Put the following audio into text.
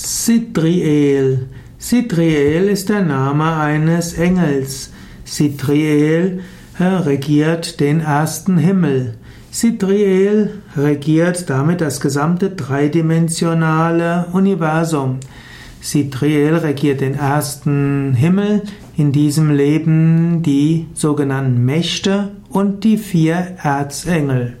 Sidriel. Sidriel ist der Name eines Engels. Sidriel regiert den ersten Himmel. Sidriel regiert damit das gesamte dreidimensionale Universum. Sidriel regiert den ersten Himmel, in diesem Leben die sogenannten Mächte und die vier Erzengel.